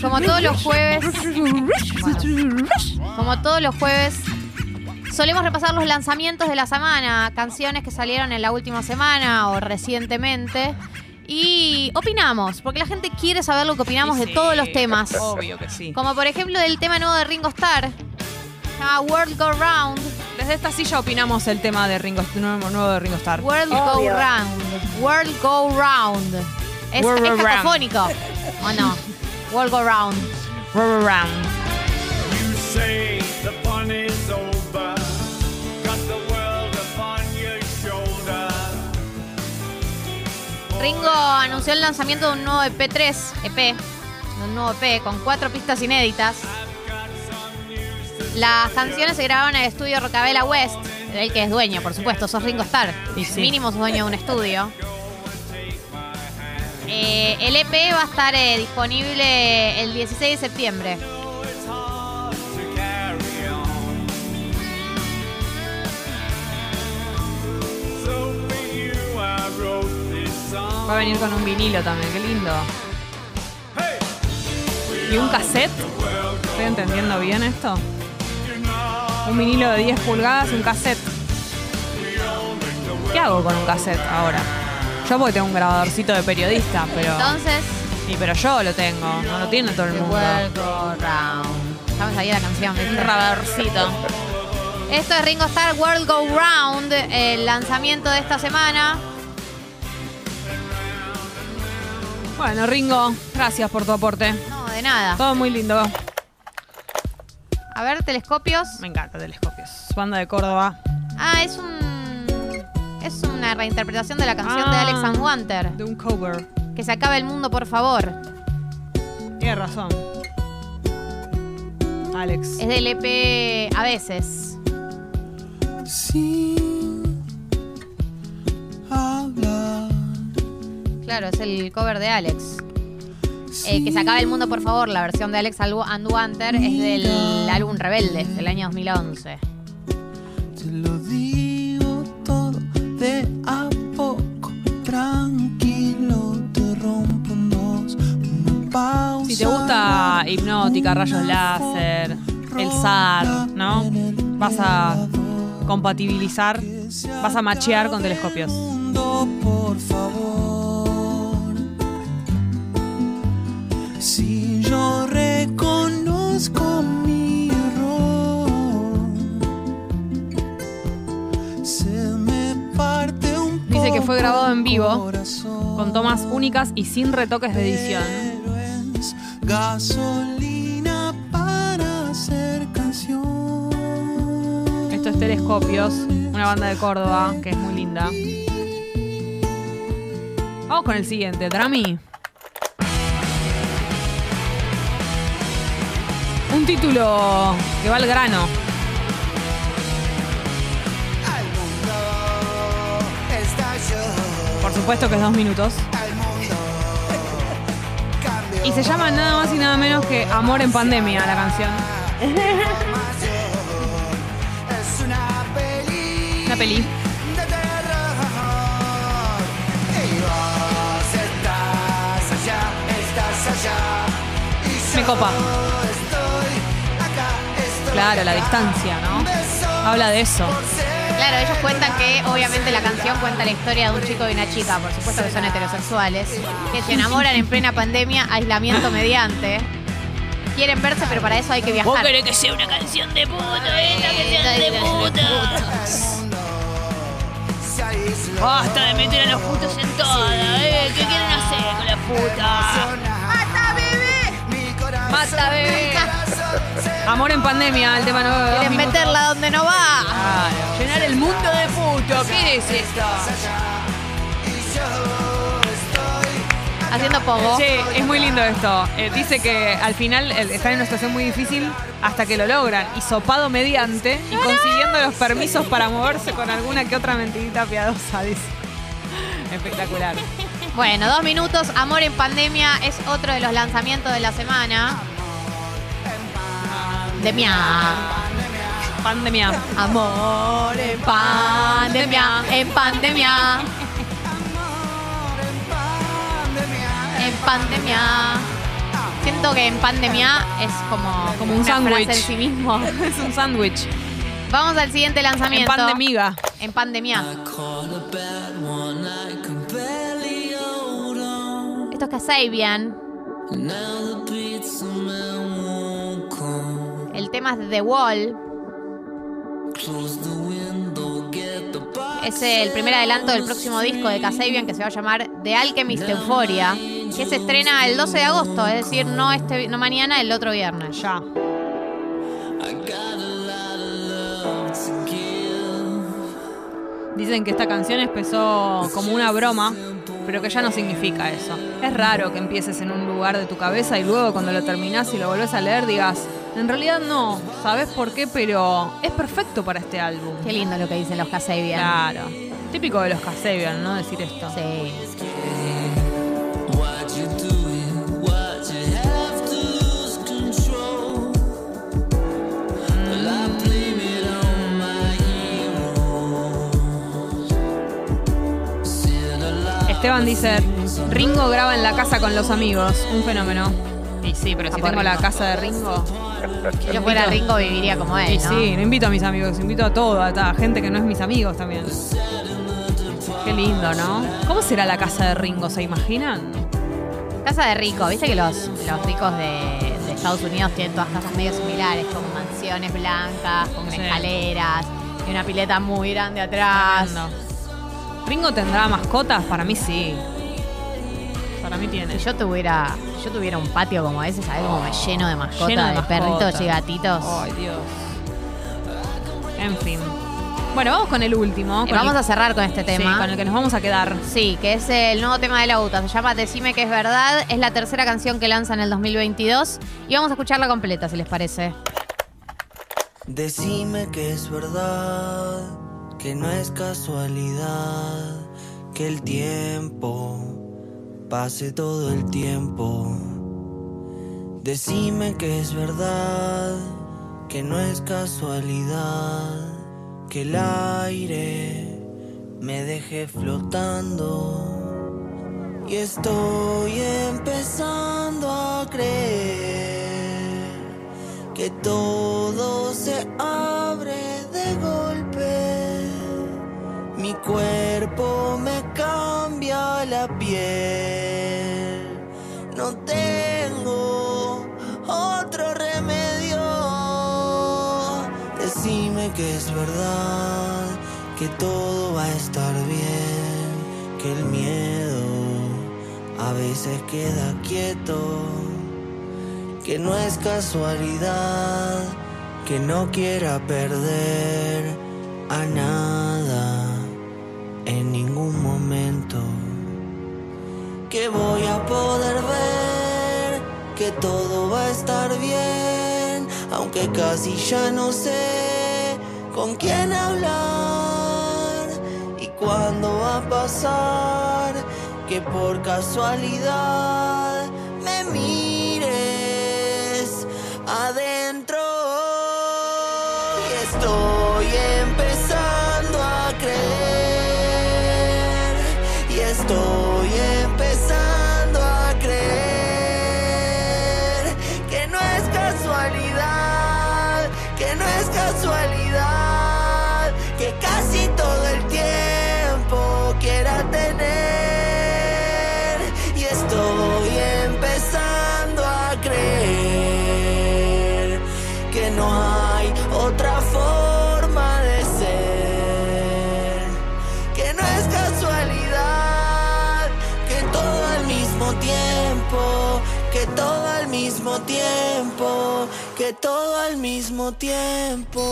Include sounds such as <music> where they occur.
Como todos los jueves. Bueno, como todos los jueves. Solemos repasar los lanzamientos de la semana, canciones que salieron en la última semana o recientemente. Y opinamos, porque la gente quiere saber lo que opinamos de todos los temas. Obvio que sí. Como por ejemplo del tema nuevo de Ringo Starr. World Go Round. Desde esta silla opinamos el tema de Ringo, nuevo, nuevo de Ringo Starr. World Go. Round. World Go Round. Es, World es Go Round. cacofónico. ¿O no? World Go Round. Rubber Round. You say the fun is over. Got the world upon your shoulder. Ringo anunció el lanzamiento de un nuevo EP3, EP, de un nuevo EP con cuatro pistas inéditas. Las canciones se grabaron en el estudio Rocabella West, del que es dueño, por supuesto, sos Ringo Starr. Sí. Mínimo sos dueño de un estudio. Eh, el EP va a estar eh, disponible el 16 de septiembre. Va a venir con un vinilo también, qué lindo. ¿Y un cassette? ¿Estoy entendiendo bien esto? Un vinilo de 10 pulgadas un cassette. ¿Qué hago con un cassette ahora? Yo porque tengo un grabadorcito de periodista, pero. Entonces, Sí, pero yo lo tengo, no lo tiene todo el mundo. Estamos ahí la canción. Un grabadorcito. Esto es Ringo Starr World Go Round, el lanzamiento de esta semana. Bueno, Ringo, gracias por tu aporte. No, de nada. Todo muy lindo. A ver, telescopios. Me encanta Telescopios. Banda de Córdoba. Ah, es un. Es una reinterpretación de la canción de Ah. Alex and Wanter. De un cover. Que se acabe el mundo, por favor. Tienes razón. Alex. Es del EP a veces. sin hablar. Claro, es el cover de Alex. Eh, que se acabe el mundo, por favor. La versión de Alex and Wanter es del álbum Rebelde, del año 2011. Te lo digo todo de a poco, tranquilo, te rompo en dos. Una pausa. Si te gusta Hipnótica, Rayos Láser, el SAR, ¿no? Vas a compatibilizar, vas a machear con telescopios. mundo, por favor. Reconozco mi error, se me parte un Dice que fue grabado en vivo. Con tomas únicas y sin retoques de edición. Pero es gasolina para hacer canción. Esto es Telescopios, una banda de Córdoba que es muy linda. Vamos con el siguiente, Drami. Un título que va al grano. Por supuesto que es dos minutos. Y se llama nada más y nada menos que Amor en Pandemia la canción. Una peli Una peli. Claro, la distancia, ¿no? Habla de eso. Claro, ellos cuentan que obviamente la canción cuenta la historia de un chico y una chica, por supuesto que son heterosexuales, que se enamoran en plena pandemia, aislamiento mediante. Quieren verse, pero para eso hay que viajar. que sea una canción de puto, esta de se aisló. Basta de meter a los putos en toda, ¿eh? ¿Qué quieren hacer con la puta? ¡Mata, bebé! Mi corazón, Mata, bebé. Amor en Pandemia, el tema dos Quieren meterla donde no va. Claro, llenar el mundo de puto. ¿Qué es esto? Haciendo pogo. Che, es muy lindo esto. Eh, dice que al final eh, están en una situación muy difícil hasta que lo logran. Y sopado mediante y consiguiendo los permisos para moverse con alguna que otra mentirita piadosa, dice. Espectacular. Bueno, dos minutos. Amor en pandemia es otro de los lanzamientos de la semana. De mia. Pandemia. Amor en pandemia. En pandemia. pandemia. Siento que en pandemia es como, Como un sándwich. en sí mismo. <laughs> Es un sándwich. Vamos al siguiente En lanzamiento. pan de miga. En pandemia. Esto es Kasabian. Tema es The Wall. Es el primer adelanto del próximo disco de Kasabian que se va a llamar The Alchemist Euphoria, que se estrena el 12 de agosto, es decir, no este no mañana, el otro viernes. Ya. Dicen que esta canción empezó como una broma, pero que ya no significa eso. Es raro que empieces en un lugar de tu cabeza y luego cuando lo terminás y lo volvés a leer digas, en realidad no, ¿sabes por qué? Pero es perfecto para este álbum. Qué lindo lo que dicen los Kasabian. Claro. Típico de los Kasabian, ¿no? Decir esto. Sí. Esteban dice, Ringo graba en la casa con los amigos, un fenómeno. Y sí, pero si tengo la casa de Ringo... Si yo fuera Ringo viviría como él, Y ¿no? sí, no invito a mis amigos, invito a todo, a toda gente que no es mis amigos también. Qué lindo, ¿no? ¿Cómo será la casa de Ringo? ¿Se imaginan? Casa de rico, viste que los, los ricos de, de Estados Unidos tienen todas casas medio similares, con mansiones blancas, con Sí. escaleras y una pileta muy grande atrás. ¿Ringo tendrá mascotas? Para mí sí. Para mí tiene. Si yo tuviera, yo tuviera un patio como ese, ¿sabes? Como me lleno de mascotas, Lleno de, de perritos y gatitos. Ay, Dios. En fin. Bueno, vamos con el último. Y con vamos el- a cerrar con este Sí, tema. con el que nos vamos a quedar. Sí, que es el nuevo tema de la UTA. Se llama Decime que es verdad. Es la tercera canción que lanza en el 2022. Y vamos a escucharla completa, si les parece. Decime que es verdad, que no es casualidad, que el tiempo pase todo el tiempo. Decime que es verdad, que no es casualidad, que el aire me deje flotando. Y estoy empezando a creer que todo se abre de golpe. Mi cuerpo me cambia la piel. Que es verdad, que todo va a estar bien, que el miedo a veces queda quieto que no es casualidad que no quiera perder a nada en ningún momento. Que voy a poder ver que todo va a estar bien, aunque casi ya no sé con quién hablar. Y cuándo va a pasar que por casualidad me mires adentro. Y estoy empezando a creer. Y estoy empezando a creer que no es casualidad que no es casualidad todo al mismo tiempo que todo al mismo tiempo